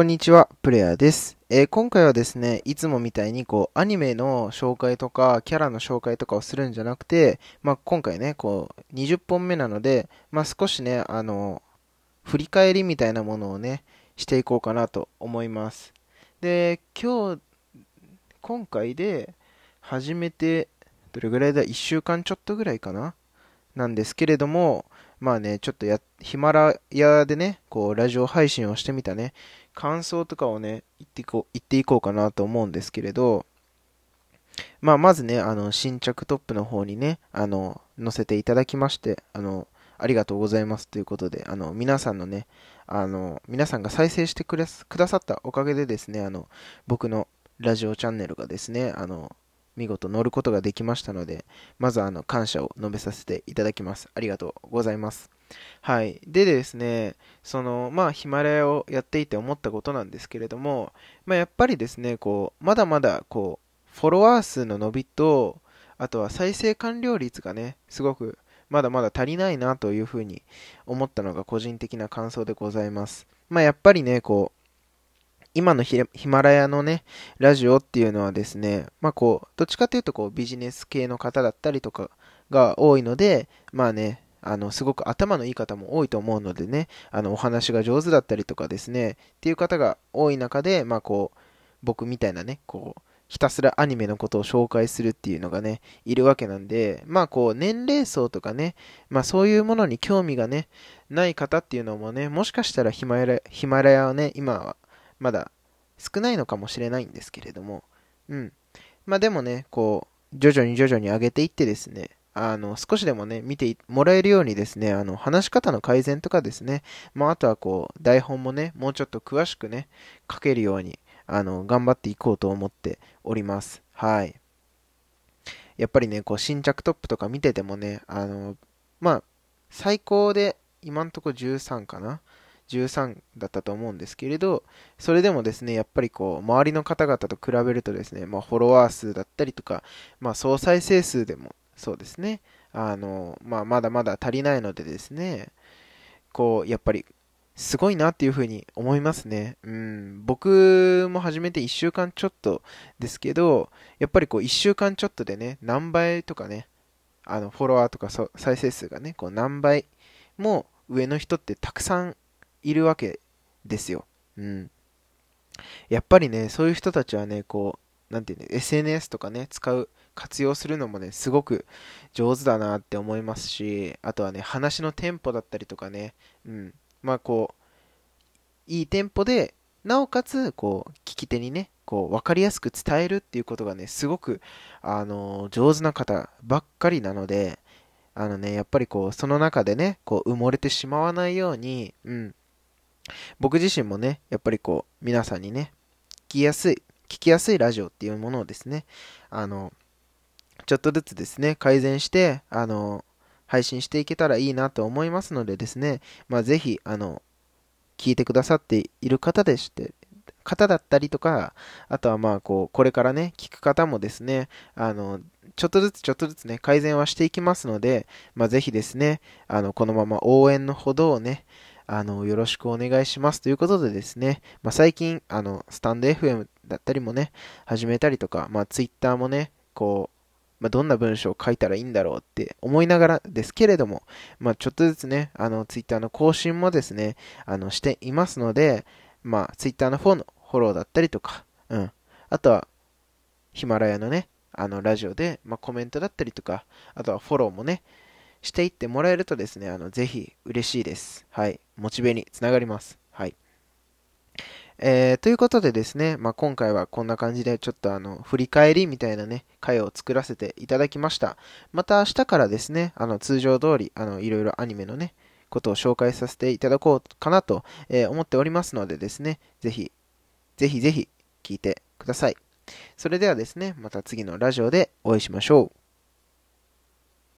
こんにちは、プレイヤーです。えー、今回はですね、いつもみたいにこう、アニメの紹介とか、キャラの紹介とかをするんじゃなくて、まあ、今回ね、こう、20本目なので、まあ、少しね、あの、振り返りみたいなものをね、していこうかなと思います。で、今日、今回で、初めて、どれぐらいだ ?1 週間ちょっとぐらいかな？なんですけれども、まあね、ちょっとや、ヒマラヤでね、こう、ラジオ配信をしてみたね、感想とかをね、言っていこう、言っていこうかなと思うんですけれど、まあ、まずね、あの、新着トップの方にね、あの、載せていただきまして、あの、ありがとうございますということで、あの、皆さんのね、あの、皆さんが再生してくださったおかげでですね、あの、僕のラジオチャンネルがですね、あの、見事乗ることができましたので、まずあの感謝を述べさせていただきます。ありがとうございます。はい。でですね、その、まあ、ヒマラヤをやっていて思ったことなんですけれども、まあ、やっぱりですね、こう、まだまだ、こう、フォロワー数の伸びと、あとは再生完了率がね、すごくまだまだ足りないなというふうに思ったのが個人的な感想でございます。まあ、やっぱりね、こう、今のヒマラヤのね、ラジオっていうのはですね、まあこう、どっちかというとこうビジネス系の方だったりとかが多いので、まあね、あの、すごく頭のいい方も多いと思うのでね、あの、お話が上手だったりとかですね、っていう方が多い中で、まあこう、僕みたいなね、こう、ひたすらアニメのことを紹介するっていうのがね、いるわけなんで、まあこう、年齢層とかね、まあそういうものに興味がね、ない方っていうのもね、もしかしたらヒマラヤはね、今はまだ少ないのかもしれないんですけれども、うん。まあでもね、こう、徐々に徐々に上げていってですね、あの、少しでもね、見てもらえるようにですね、あの、話し方の改善とかですね、まああとはこう、台本もね、もうちょっと詳しくね、書けるように、あの、頑張っていこうと思っております。はい。やっぱりね、こう、新着トップとか見ててもね、あの、まあ、最高で今んとこ13かな13だったと思うんですけれど、それでもですね、やっぱりこう、周りの方々と比べるとですね、まあ、フォロワー数だったりとか、まあ、総再生数でもそうですね、あの、まあ、まだまだ足りないのでですね、こう、やっぱり、すごいなっていうふうに思いますね。うん、僕も始めて1週間ちょっとですけど、やっぱりこう1週間ちょっとでね、何倍とかね、あのフォロワーとか再生数がね、こう何倍も上の人ってたくさんいるわけですよ。うん。やっぱりね、そういう人たちはね、こう、なんていうね、SNS とかね、使う、活用するのもね、すごく上手だなって思いますし、あとはね、話のテンポだったりとかね、うん。まあこう、いいテンポで、なおかつ、こう、聞き手にね、こう、わかりやすく伝えるっていうことがね、すごく、あの上手な方ばっかりなので、あのね、やっぱりこう、その中でね、こう、埋もれてしまわないように、うん、僕自身もね、やっぱりこう、皆さんにね、聞きやすい、聞きやすいラジオっていうものをですね、あの、ちょっとずつですね、改善して、あの、配信していけたらいいなと思いますのでですね、まあ、ぜひ、あの、聞いてくださっている方でして、方だったりとか、あとはまあ、こう、これからね、聞く方もですね、あの、ちょっとずつちょっとずつね、改善はしていきますので、まあ、ぜひですね、あの、このまま応援のほどをね、あの、よろしくお願いしますということでですね、まあ、最近、あの、スタンド FM だったりもね、始めたりとか、まあ、Twitter もね、こう、まあ、どんな文章を書いたらいいんだろうって思いながらですけれども、まあ、ちょっとずつね、あの、Twitter の更新もですね、あの、していますので、まあ、Twitter の方のフォローだったりとか、うん。あとは、ヒマラヤのね、あの、ラジオで、まあ、コメントだったりとか、あとはフォローもね、していってもらえるとですね、あの、ぜひ嬉しいです。はい。モチベにつながります。はい。えー、ということでですね、まあ、今回はこんな感じでちょっとあの、振り返りみたいなね、回を作らせていただきました。また明日からですね、あの、通常通り、あの、いろいろアニメのね、ことを紹介させていただこうかなと、えー、思っておりますのでですね、ぜひ、ぜひぜひ聞いてください。それではですね、また次のラジオでお会いしましょう。